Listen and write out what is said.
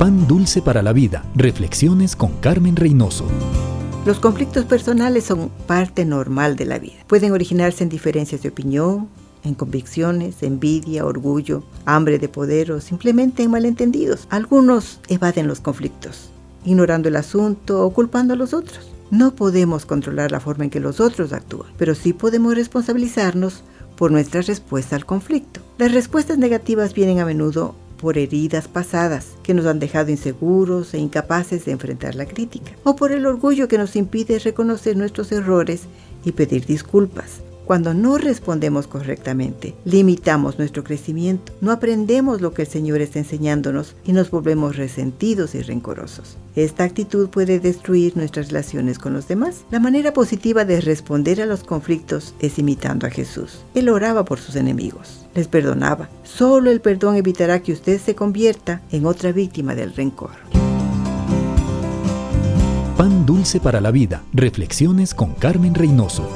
Pan dulce para la vida. Reflexiones con Carmen Reynoso. Los conflictos personales son parte normal de la vida. Pueden originarse en diferencias de opinión, en convicciones, envidia, orgullo, hambre de poder o simplemente en malentendidos. Algunos evaden los conflictos, ignorando el asunto o culpando a los otros. No podemos controlar la forma en que los otros actúan, pero sí podemos responsabilizarnos por nuestra respuesta al conflicto. Las respuestas negativas vienen a menudo por heridas pasadas que nos han dejado inseguros e incapaces de enfrentar la crítica, o por el orgullo que nos impide reconocer nuestros errores y pedir disculpas. Cuando no respondemos correctamente, limitamos nuestro crecimiento, no aprendemos lo que el Señor está enseñándonos y nos volvemos resentidos y rencorosos. Esta actitud puede destruir nuestras relaciones con los demás. La manera positiva de responder a los conflictos es imitando a Jesús. Él oraba por sus enemigos, les perdonaba. Solo el perdón evitará que usted se convierta en otra víctima del rencor. Pan dulce para la vida. Reflexiones con Carmen Reynoso.